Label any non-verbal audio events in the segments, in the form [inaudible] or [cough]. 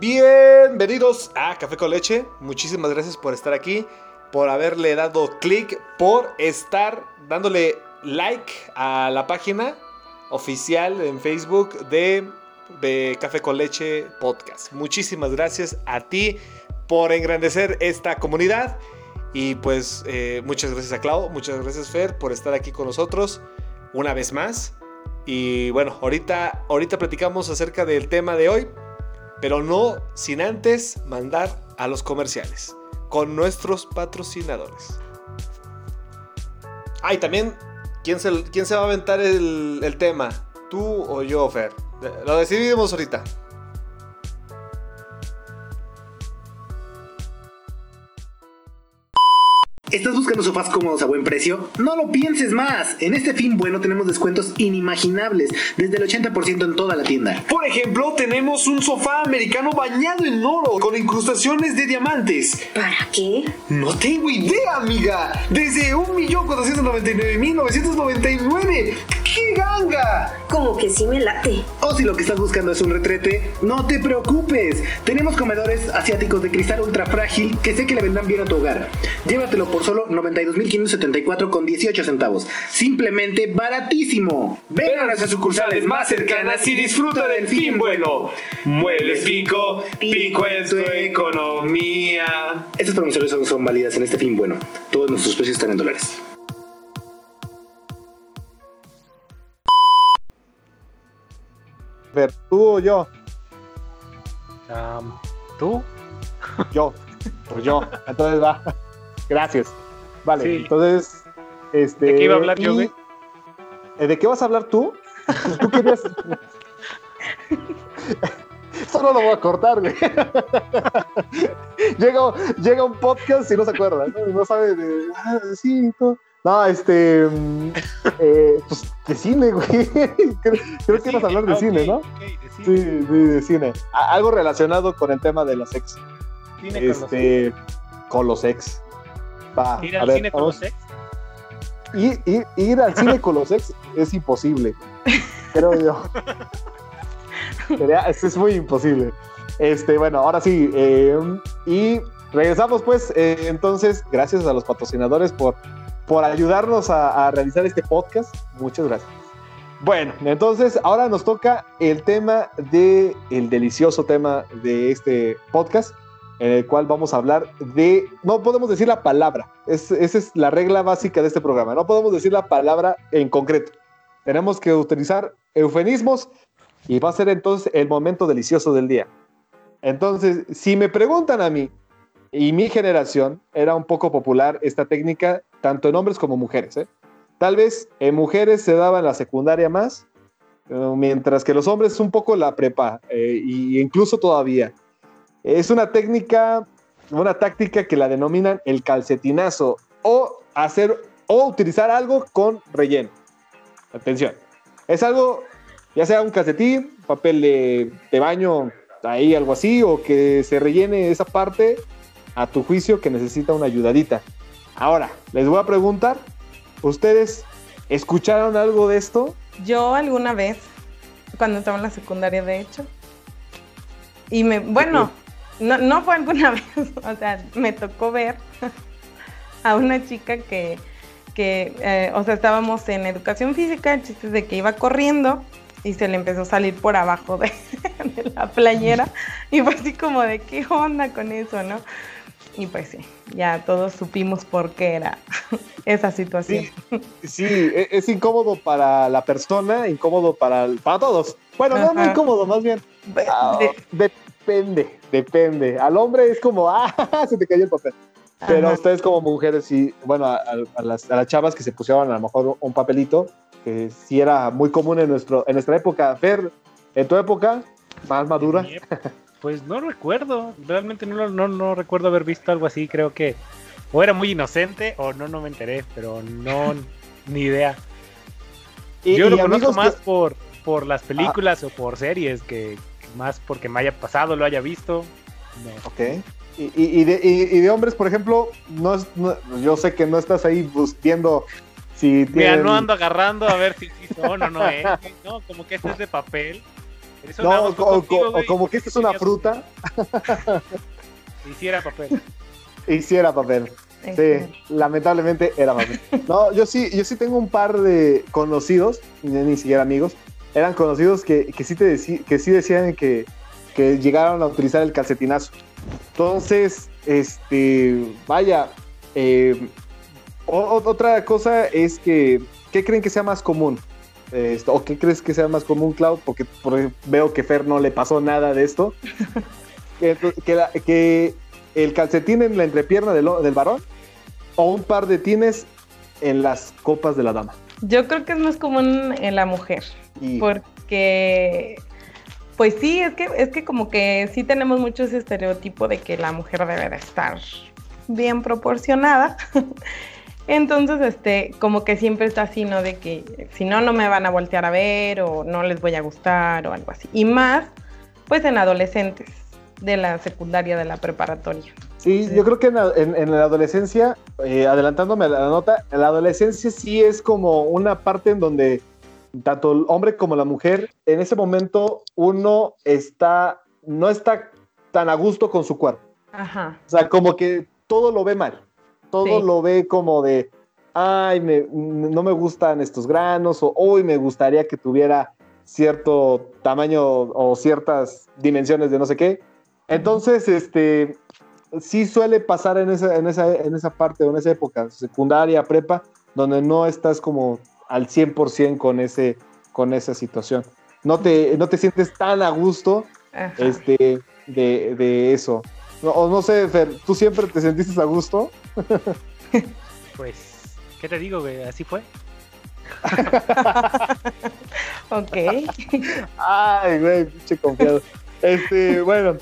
Bienvenidos a Café con Leche. Muchísimas gracias por estar aquí, por haberle dado clic, por estar dándole like a la página oficial en Facebook de, Café con Leche Podcast. Muchísimas gracias a ti por engrandecer esta comunidad. Y pues eh, muchas gracias a Clau, muchas gracias Fer por estar aquí con nosotros una vez más. Y bueno, ahorita, ahorita platicamos acerca del tema de hoy, pero no sin antes mandar a los comerciales con nuestros patrocinadores. Ah, y también, ¿quién se, quién se va a aventar el, el tema? ¿Tú o yo, Fer? Lo decidimos ahorita. ¿Estás buscando sofás cómodos a buen precio? No lo pienses más. En este fin bueno tenemos descuentos inimaginables, desde el 80% en toda la tienda. Por ejemplo, tenemos un sofá americano bañado en oro con incrustaciones de diamantes. ¿Para qué? No tengo idea, amiga. Desde 1.499.999. ¡Qué ganga! Como que sí me late. O si lo que estás buscando es un retrete, no te preocupes. Tenemos comedores asiáticos de cristal ultra frágil que sé que le vendrán bien a tu hogar. Llévatelo por solo 92.574 con 18 centavos. Simplemente baratísimo. Ven a nuestras sucursales más cercanas y disfruta del fin bueno. Muebles Pico, Pico en tu economía. Estas promociones son, son válidas en este fin bueno. Todos nuestros precios están en dólares. Fer, ¿tú o yo? ¿Tú? Yo. [laughs] Pues yo. Entonces va. Gracias. Vale, Sí. entonces. Este, ¿De qué iba a hablar yo, güey? ¿Eh, ¿De qué vas a hablar tú? Pues tú querías. [laughs] Eso no lo voy a cortar, güey. llega, llega un podcast y no se acuerda, ¿no? No sabe de. Ah, sí, todo. No, este. mm, eh, pues de cine, güey. Creo, creo que ibas a hablar de Ah, cine, ¿no? de Sí, cine. sí, de cine. A- Algo relacionado con el tema de los ex. Cine con los Este. Con los ex. Va. Ir al ver, cine con los ex. Ir, ir- ir al cine con los ex es imposible. Creo yo. Sería- es, es muy imposible. Este, bueno, ahora sí. eh, y regresamos, pues. eh, entonces, gracias a los patrocinadores por, por ayudarnos a, a realizar este podcast. Muchas gracias. Bueno, entonces ahora nos toca el tema de el delicioso tema de este podcast, en el cual vamos a hablar de, no podemos decir la palabra, es- esa es la regla básica de este programa, no podemos decir la palabra en concreto, tenemos que utilizar eufemismos y va a ser entonces el momento delicioso del día. Entonces, si me preguntan a mí, y mi generación era un poco popular esta técnica, tanto en hombres como mujeres, ¿eh? Tal vez en mujeres se daba en la secundaria más, mientras que los hombres un poco la prepa, eh, y incluso todavía. Es una técnica, una táctica que la denominan el calcetinazo, o hacer, o utilizar algo con relleno. Atención. Es algo, ya sea un calcetín, papel de, de baño, ahí algo así, o que se rellene esa parte a tu juicio que necesita una ayudadita. Ahora, les voy a preguntar, ¿ustedes escucharon algo de esto? Yo alguna vez, cuando estaba en la secundaria, de hecho, y me, bueno, no, no fue alguna [laughs] vez, o sea, me tocó ver a una chica que, que eh, o sea, estábamos en educación física, el chiste es de que iba corriendo y se le empezó a salir por abajo de, [laughs] de la playera y fue así como de, ¿qué onda con eso, no? Y pues sí, ya todos supimos por qué era [laughs] esa situación. Sí, e- es incómodo para la persona, incómodo para, para todos. Bueno, no, incómodo, más bien. Ah, De- depende, depende. Al hombre es como, [laughs] ah, se te cayó el papel. Pero Ajá. ustedes como mujeres, sí, bueno, a, a las, a las chavas que se pusieron a lo mejor un papelito, que sí era muy común en, nuestro, en nuestra época. Fer, en tu época, más madura. Pues no recuerdo, realmente no, no, no recuerdo haber visto algo así, creo que o era muy inocente o no, no me enteré, pero no, ni idea. Y- Yo y lo conozco más que- por, por las películas o por series que más porque me haya pasado, lo haya visto. No. Ok. Y, y- y de, y- y de hombres, por ejemplo, no, es- no- yo sé que no estás ahí bus- viendo si Mira, tienen... no ando agarrando a ver si sí son o no es. No, como que este es de papel. Eso No, o, contigo, o- güey, o como que esta es una fruta, [laughs] Hiciera papel. [laughs] hiciera papel. Este, Sí, lamentablemente era papel. No, yo sí, yo sí tengo un par de conocidos, ni, ni siquiera amigos, eran conocidos que, que sí, te deci- que sí decían que, que llegaron a utilizar el calcetinazo. Entonces, este, vaya, eh, o- otra cosa es que, ¿qué creen que sea más común? Esto, ¿O qué crees que sea más común, Clau? Porque veo que Fer no le pasó nada de esto. [laughs] que, que la- que el calcetín en la entrepierna del, del varón o un par de tines en las copas de la dama. Yo creo que es más común en la mujer, Porque, pues sí, es que, es que como que sí tenemos mucho ese estereotipo de que la mujer debe de estar bien proporcionada. [laughs] Entonces, este, como que siempre está así, ¿no? De que si no, no me van a voltear a ver o no les voy a gustar o algo así. Y más, pues en adolescentes de la secundaria, de la preparatoria. sí, yo creo que en la, en- en la adolescencia, eh, adelantándome a la nota, en la adolescencia sí es como una parte en donde tanto el hombre como la mujer, en ese momento uno está, no está tan a gusto con su cuerpo. Ajá. O sea, como que todo lo ve mal. Todo Sí. lo ve como de, ay, me- no me gustan estos granos, o hoy me gustaría que tuviera cierto tamaño o ciertas dimensiones de no sé qué. Entonces, este, sí suele pasar en esa, en esa, en esa parte o en esa época, secundaria, prepa, donde no estás como al 100% con, ese, con esa situación. No te, no te sientes tan a gusto Ajá. este, de, de eso. No, o no sé, Fer, ¿tú siempre te sentiste a gusto? [laughs] Pues, ¿qué te digo, güey? Así fue. [laughs] Ok. Ay, güey, pinche confiado. Este, bueno,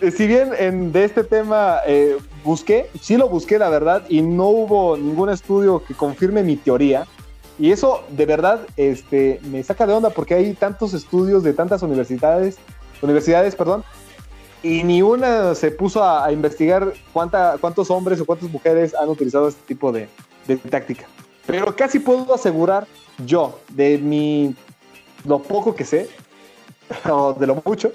eh, si bien en, de este tema eh, busqué, sí lo busqué, la verdad, y no hubo ningún estudio que confirme mi teoría. Y eso, de verdad, este, me saca de onda porque hay tantos estudios de tantas universidades, universidades, perdón, y ni una se puso a, investigar cuánta, cuántos hombres o cuántas mujeres han utilizado este tipo de, de táctica. Pero casi puedo asegurar yo, de mi lo poco que sé, [laughs] o de lo mucho,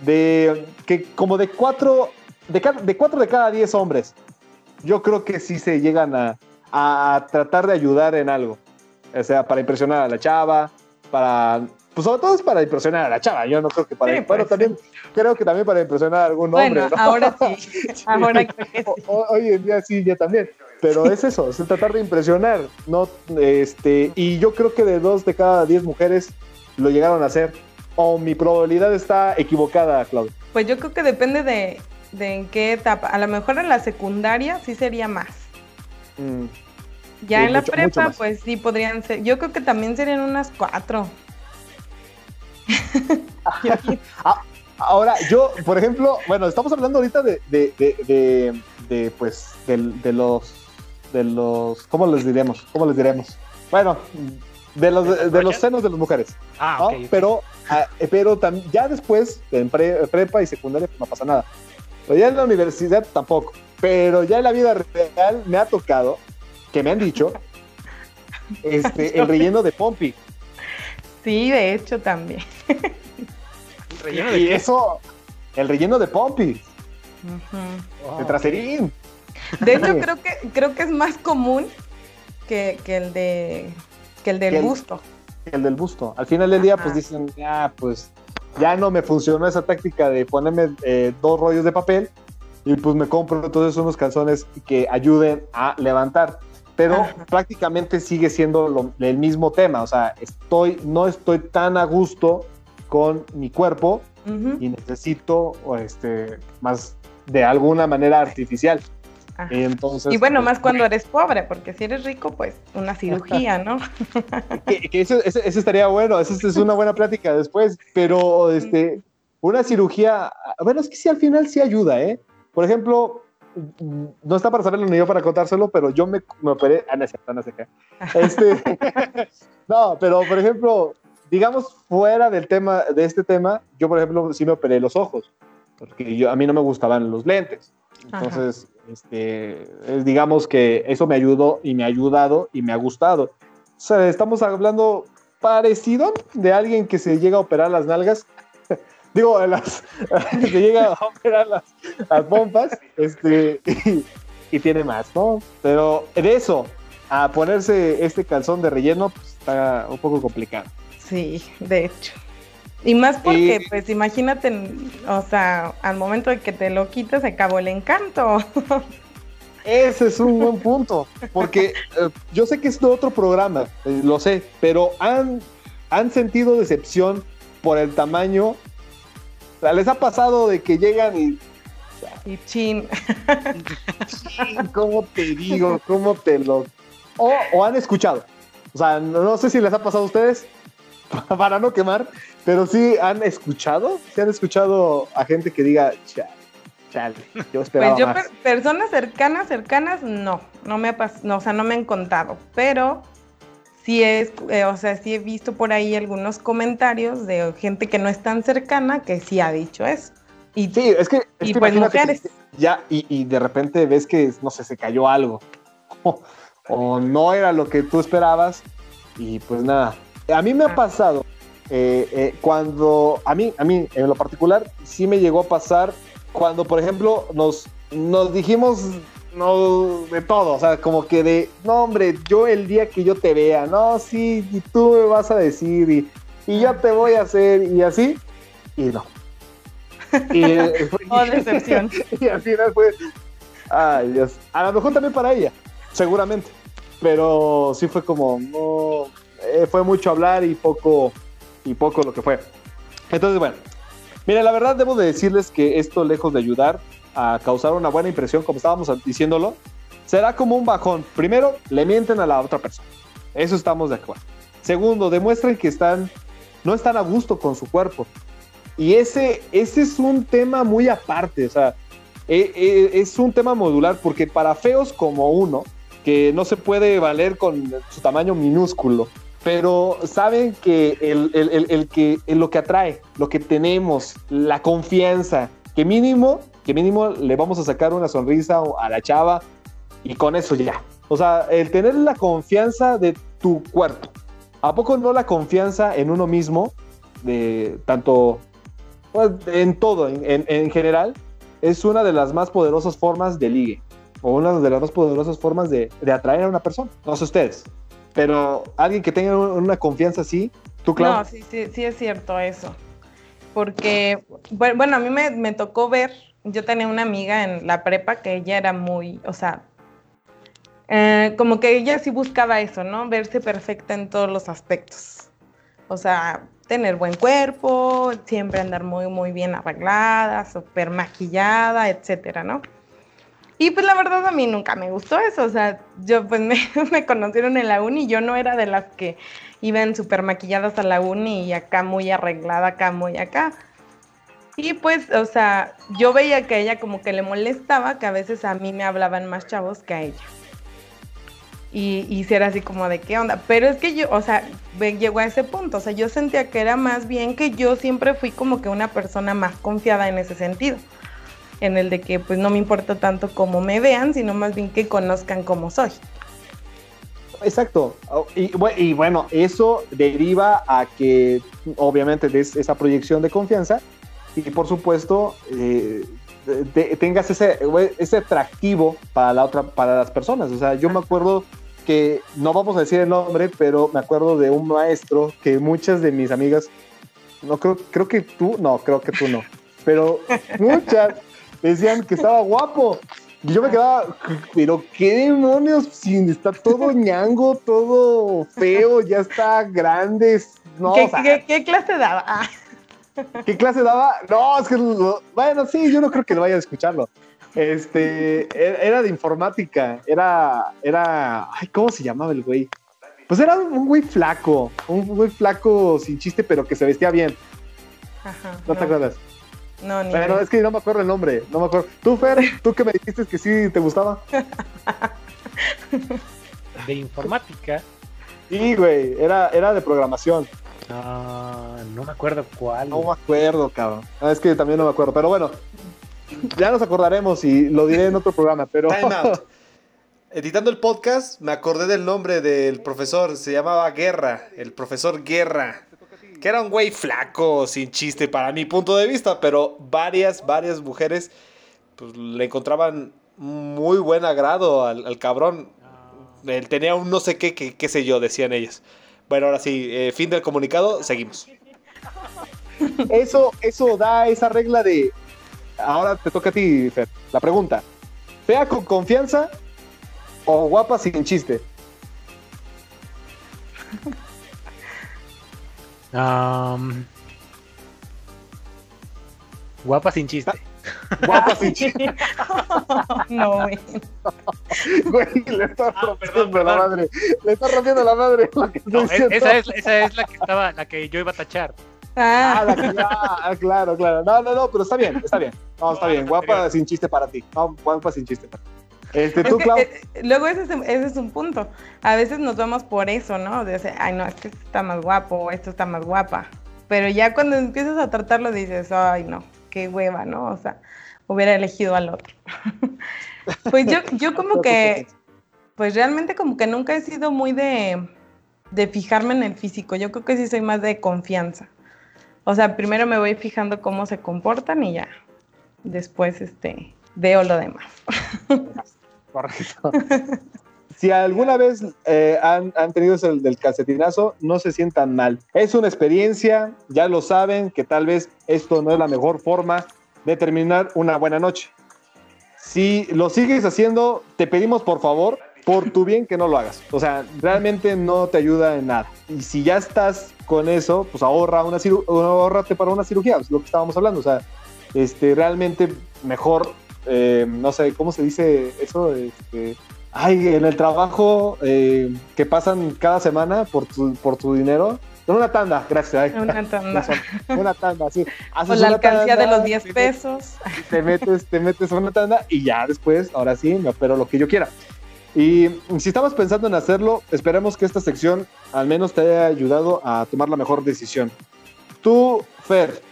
de que como de cuatro, de, ca- de cuatro de cada diez hombres, yo creo que sí se llegan a, a tratar de ayudar en algo. O sea, para impresionar a la chava, para... Pues sobre todo es para impresionar a la chava, yo no creo que para... Sí, bueno, pues, también creo que también para impresionar a algún Bueno, hombre, ¿no? ahora sí. [laughs] Ahora creo que sí. O- hoy en día sí, ya también. Pero es eso, es tratar de impresionar, ¿no? Este, y yo creo que de dos de cada diez mujeres lo llegaron a hacer. O mi probabilidad está equivocada, Claudia. Pues yo creo que depende de, de en qué etapa. A lo mejor en la secundaria sí sería más. Mm, Ya Sí, en la mucho- mucho prepa, más. pues sí podrían ser. Yo creo que también serían unas cuatro. Sí- [laughs] Ahora, yo, por ejemplo, bueno, estamos hablando ahorita de, de, de, de- de, pues, de, los, de los, ¿cómo les diremos? ¿Cómo les diremos? Bueno, de los, de, de los senos de las mujeres. Ah, ¿no? ok. ok. Pero, ah, eh, pero tam- ya después, en pre- prepa y secundaria, pues no pasa nada. Pero ya en la universidad tampoco. Pero ya en la vida real me ha tocado, que me han dicho, este, el [laughs] relleno de Pompi. Sí, de hecho también. ¿Un [laughs] relleno de Y qué? eso, el relleno de Pompi. Oh, de traserín. De hecho, creo que, creo que es más común que, que el de que el del Que el- busto. El del busto. Al final del día, Ajá. pues dicen, ya, pues ya no me funcionó esa táctica de ponerme eh, dos rollos de papel y pues me compro entonces unos calzones que ayuden a levantar. Pero Ajá. prácticamente sigue siendo lo- el mismo tema. O sea, estoy, no estoy tan a gusto con mi cuerpo y necesito este, más de alguna manera artificial. Ajá. Entonces, Y bueno, pues, más cuando eres pobre, porque si eres rico, pues una cirugía, ¿no? que, que eso, eso- eso estaría bueno, eso es una buena plática después, pero este, una cirugía, bueno, es que sí, al final sí ayuda, ¿eh? Por ejemplo, no está para saberlo ni yo para contárselo, pero yo me, me operé, ah, no no qué. Este, [laughs] no, pero por ejemplo, digamos fuera del tema, de este tema, yo por ejemplo sí me operé los ojos, porque yo, a mí no me gustaban los lentes. Entonces, este, es- digamos que eso me ayudó y me ha ayudado y me ha gustado. O sea, estamos hablando parecido de alguien que se llega a operar las nalgas. Digo, las, [laughs] se llega a operar las, las pompas, este, y, y tiene más, ¿no? Pero de eso, a ponerse este calzón de relleno, pues está un poco complicado. Sí, de hecho. Y más porque, Y- pues imagínate, o sea, al momento de que te lo quitas, se acabó el encanto. Ese es un buen punto, porque eh, yo sé que es de otro programa, eh, lo sé, pero han, han sentido decepción por el tamaño. O sea, les ha pasado de que llegan y, Y chin. "Sí, [laughs] ¿cómo te digo? ¿Cómo te lo...? O, o han escuchado. O sea, no, no sé si les ha pasado a ustedes, [laughs] para no quemar, pero sí han escuchado, sí han escuchado a gente que diga, chale, chale, yo esperaba Pues yo, más". per- personas cercanas, cercanas, no, no me ha no, o sea, no me han contado, pero sí es, eh, o sea, sí he visto por ahí algunos comentarios de gente que no es tan cercana que sí ha dicho eso. Y Sí, es que, es Y que pues imagínate que mujeres. ya, y, y de repente ves que, no sé, se cayó algo, [laughs] o, o no era lo que tú esperabas, y pues nada. A mí me ha Ah. pasado, eh, eh, cuando, a mí, a mí en lo particular, sí me llegó a pasar cuando, por ejemplo, nos, nos dijimos no, de todo, o sea, como que de, no, hombre, yo el día que yo te vea, no, sí, y tú me vas a decir, y, y yo te voy a hacer, y así, y no. Y, [laughs] eh, Oh, decepción. [laughs] y al final fue, ay Dios, a lo mejor también para ella, seguramente, pero sí fue como, no, eh, fue mucho hablar y poco, y poco lo que fue. Entonces, bueno, mira, la verdad debo de decirles que esto, lejos de ayudar a causar una buena impresión, como estábamos diciéndolo, será como un bajón. Primero, le mienten a la otra persona. Eso estamos de acuerdo. Segundo, demuestran que están, no están a gusto con su cuerpo. Y ese, ese es un tema muy aparte, o sea, eh, eh, es un tema modular porque para feos como uno, que no se puede valer con su tamaño minúsculo, pero saben que, el, el- el- el que lo que atrae, lo que tenemos, la confianza, que mínimo, que mínimo le vamos a sacar una sonrisa a la chava y con eso ya. O sea, el tener la confianza de tu cuerpo. ¿A poco no la confianza en uno mismo? De tanto pues, en todo, en, en- en general, es una de las más poderosas formas de ligue. O una de las más poderosas formas de, de atraer a una persona. No sé ustedes. Pero alguien que tenga un- una confianza así, tú, claro. No, sí, sí, sí es cierto eso. Porque, bu- bueno, a mí me, me tocó ver, yo tenía una amiga en la prepa que ella era muy, o sea, eh, como que ella sí buscaba eso, ¿no? Verse perfecta en todos los aspectos. O sea, tener buen cuerpo, siempre andar muy, muy bien arreglada, súper maquillada, etcétera, ¿no? Y pues la verdad a mí nunca me gustó eso, o sea, yo pues [laughs] me, me conocieron en la uni yo no era de las que iban súper maquilladas a la uni y acá muy arreglada, acá muy acá. Y pues, o sea, yo veía que a ella como que le molestaba que a veces a mí me hablaban más chavos que a ella. Y, y sí era así como de qué onda. Pero es que yo, o sea, llegó a ese punto. O sea, yo sentía que era más bien que yo siempre fui como que una persona más confiada en ese sentido. En el de que pues no me importa tanto cómo me vean, sino más bien que conozcan cómo soy. Exacto. Oh, Y, y bueno, eso deriva a que obviamente des esa proyección de confianza y por supuesto eh, tengas ese, ese atractivo para la otra, para las personas. O sea, yo me acuerdo que no vamos a decir el nombre, pero me acuerdo de un maestro que muchas de mis amigas, no creo, creo que tú, no, creo que tú no, pero [laughs] muchas decían que estaba guapo. Y yo me quedaba, pero qué demonios, si está todo [laughs] ñango, todo feo, ya está grande. No, ¿Qué, o sea, qué- qué clase daba? Ah, ¿Qué clase daba? No, es que, lo- bueno, sí, yo no creo que lo vaya a escucharlo. Este, e- era de informática, era, era, ay, ¿cómo se llamaba el güey? Pues era un güey flaco, un güey flaco sin chiste, pero que se vestía bien, ajá, ¿no, te acuerdas? No, ni idea. es que no me acuerdo el nombre, no me acuerdo. Tú, Fer, tú que me dijiste que sí te gustaba. De informática. Sí, güey, era, era de programación. Ah, no me acuerdo cuál. No me acuerdo, cabrón. Ah, es que también no me acuerdo, pero bueno, ya nos acordaremos y lo diré en otro programa, pero... Time out. [laughs] Editando el podcast, me acordé del nombre del profesor. Se llamaba Guerra. El profesor Guerra. que era un güey flaco, sin chiste, para mi punto de vista, pero varias, varias mujeres pues, le encontraban muy buen agrado al, al cabrón. Él tenía un no sé qué, qué, qué sé yo, decían ellas. Bueno, ahora sí, eh, fin del comunicado, seguimos. Eso, eso da esa regla de. Ahora te toca a ti, Fer. La pregunta: ¿fea con confianza o guapa sin chiste? Am, guapa sin chiste. Guapa sin chiste. [laughs] no, güey. [laughs] Güey, le está Ah, rompiendo perdón, la perdón. madre. Le está rompiendo la madre. lo que No, esa, es, esa es la que estaba, la que yo iba a tachar. Ah, Ah, la que- ah, claro, claro. No, no, no, pero está bien, está bien. No, está No, bien. la Guapa anterior. sin chiste para ti. No, guapa sin chiste para ti. Este, Es tú, que, Clau. eh, luego ese es, ese es un punto. A veces nos vamos por eso, ¿no? De decir, ay, no, es que este está más guapo esto está más guapa. Pero ya cuando empiezas a tratarlo dices, ay, no, qué hueva, ¿no? O sea, hubiera elegido al otro. [laughs] pues yo, yo [laughs] como que, pues realmente como que nunca he sido muy de, de fijarme en el físico. Yo creo que sí soy más de confianza. O sea, primero me voy fijando cómo se comportan y ya. Después, este, veo lo demás. [laughs] Correcto. Si alguna vez eh, han, han tenido ese del calcetinazo, no se sientan mal. Es una experiencia, ya lo saben, que tal vez esto no es la mejor forma de terminar una buena noche. Si lo sigues haciendo, te pedimos por favor, por tu bien, que no lo hagas. O sea, realmente no te ayuda en nada. Y si ya estás con eso, pues ahorra una ahórrate para una cirugía, es lo que estábamos hablando. O sea, este, realmente mejor, eh, no sé, ¿cómo se dice eso? Este, ay, en el trabajo eh, que pasan cada semana por tu, por tu dinero. En una tanda, gracias. ay, Una tanda. [laughs] una tanda, sí. O Haces la una alcancía de los 10 te pesos. te metes, te metes una tanda y ya después, ahora sí, me opero lo que yo quiera. Y si estamos pensando en hacerlo, esperemos que esta sección al menos te haya ayudado a tomar la mejor decisión. Tú, Fer,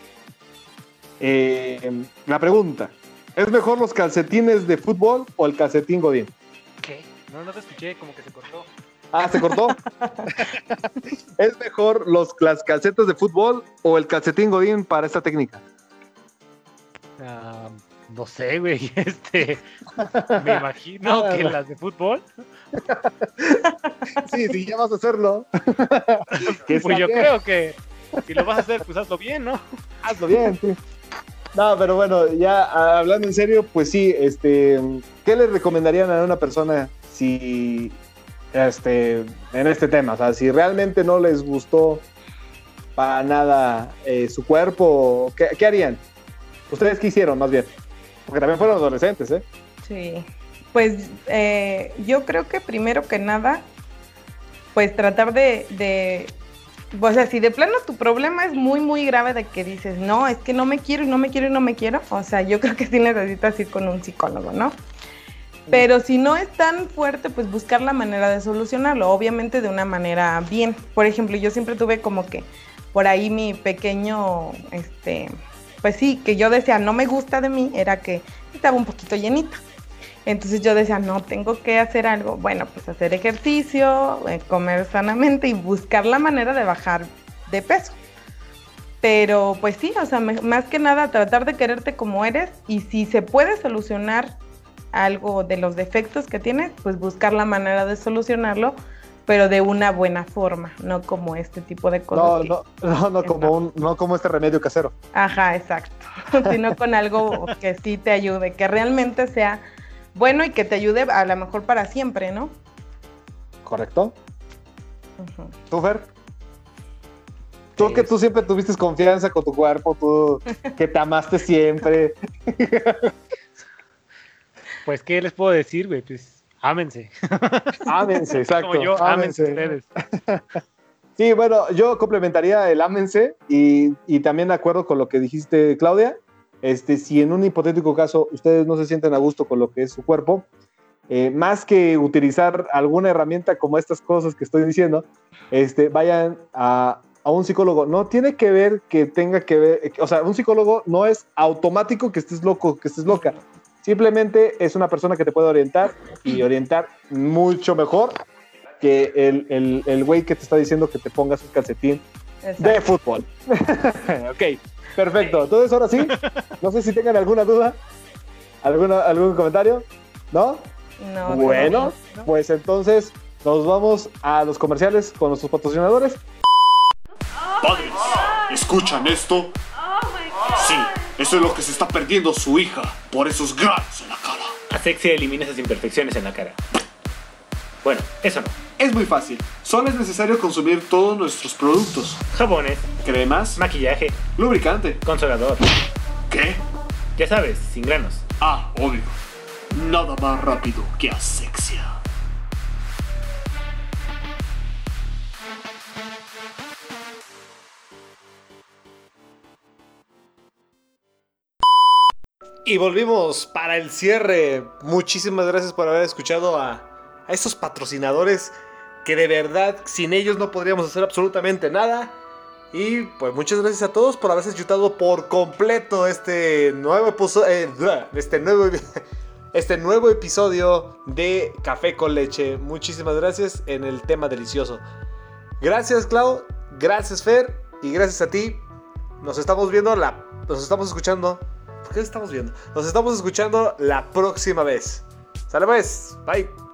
eh, la pregunta, ¿es mejor los calcetines de fútbol o el calcetín Godín? ¿Qué? No, no te escuché, como que se cortó. Ah, se cortó. [laughs] ¿Es mejor los, las calcetas de fútbol o el calcetín Godín para esta técnica? Ah, no sé, güey. [laughs] Este, me imagino Ah, que no. [laughs] las de fútbol. Sí, sí, ya vas a hacerlo. Pues yo bien. creo que si lo vas a hacer, pues hazlo bien, ¿no? Hazlo bien, sí. No, pero bueno, ya ah, hablando en serio, pues sí, este, ¿qué le recomendarían a una persona si, este, en este tema? O sea, si realmente no les gustó para nada eh, su cuerpo, ¿qué, harían? ¿Ustedes qué hicieron, más bien? Porque también fueron adolescentes, ¿eh? Sí. Pues eh, yo creo que primero que nada, pues tratar de, o sea, si de plano tu problema es muy, muy grave de que dices, no, es que no me quiero y no me quiero y no me quiero, o sea, yo creo que sí necesitas ir con un psicólogo, ¿no? Pero si no es tan fuerte, pues buscar la manera de solucionarlo, obviamente de una manera bien. Por ejemplo, yo siempre tuve como que por ahí mi pequeño, este, pues sí, que yo decía, no me gusta de mí, era que estaba un poquito llenita. Entonces yo decía, no, tengo que hacer algo. Bueno, pues hacer ejercicio, eh, comer sanamente y buscar la manera de bajar de peso. Pero pues sí, o sea, más que nada tratar de quererte como eres y si se puede solucionar algo de los defectos que tienes, pues buscar la manera de solucionarlo, pero de una buena forma, no como este tipo de cosas. No, que- no, [laughs] no, no como un, no como este remedio casero. Ajá, exacto. [laughs] Sino con algo que sí te ayude, que realmente sea bueno y que te ayude a lo mejor para siempre, ¿no? ¿Correcto? ¿Tú, Fer? Tú Sí, que tú siempre tuviste confianza con tu cuerpo, tú que te amaste siempre. [laughs] Pues, ¿qué les puedo decir, güey? Pues, ámense. [laughs] Ámense, exacto. Como yo, ámense ustedes. [laughs] Sí, bueno, yo complementaría el ámense y, y también de acuerdo con lo que dijiste, Claudia. Este, si en un hipotético caso ustedes no se sienten a gusto con lo que es su cuerpo, eh, más que utilizar alguna herramienta como estas cosas que estoy diciendo, este, vayan a, a un psicólogo. No tiene que ver que tenga que ver, o sea, un psicólogo no es automático que estés loco, que estés loca. Simplemente es una persona que te puede orientar y orientar mucho mejor que el, el, el güey que te está diciendo que te pongas un calcetín Exacto. de fútbol. [laughs] ok, perfecto. Entonces, ahora sí, no sé si tengan alguna duda, alguna, algún comentario, ¿no? No, bueno, pues entonces nos vamos a los comerciales con nuestros patrocinadores. Padres, ¿escuchan esto? Eso es lo que se está perdiendo su hija por esos granos en la cara. Asexia elimina esas imperfecciones en la cara. Bueno, eso no. Es muy fácil, solo es necesario consumir todos nuestros productos. Jabones, Cremas, maquillaje, lubricante. consolador. ¿Qué? Ya sabes, sin granos. Ah, obvio. Nada más rápido que asexia. Y volvimos para el cierre. Muchísimas gracias por haber escuchado a, a estos patrocinadores que de verdad sin ellos no podríamos hacer absolutamente nada. Y pues muchas gracias a todos por haberse chutado por completo este nuevo episodio, este nuevo [laughs] este nuevo episodio de Café con leche. Muchísimas gracias en el tema delicioso. Gracias Clau, gracias Fer y gracias a ti. Nos estamos viendo la nos estamos escuchando. ¿Por qué estamos viendo? Nos estamos escuchando la próxima vez. Sale pues. Bye.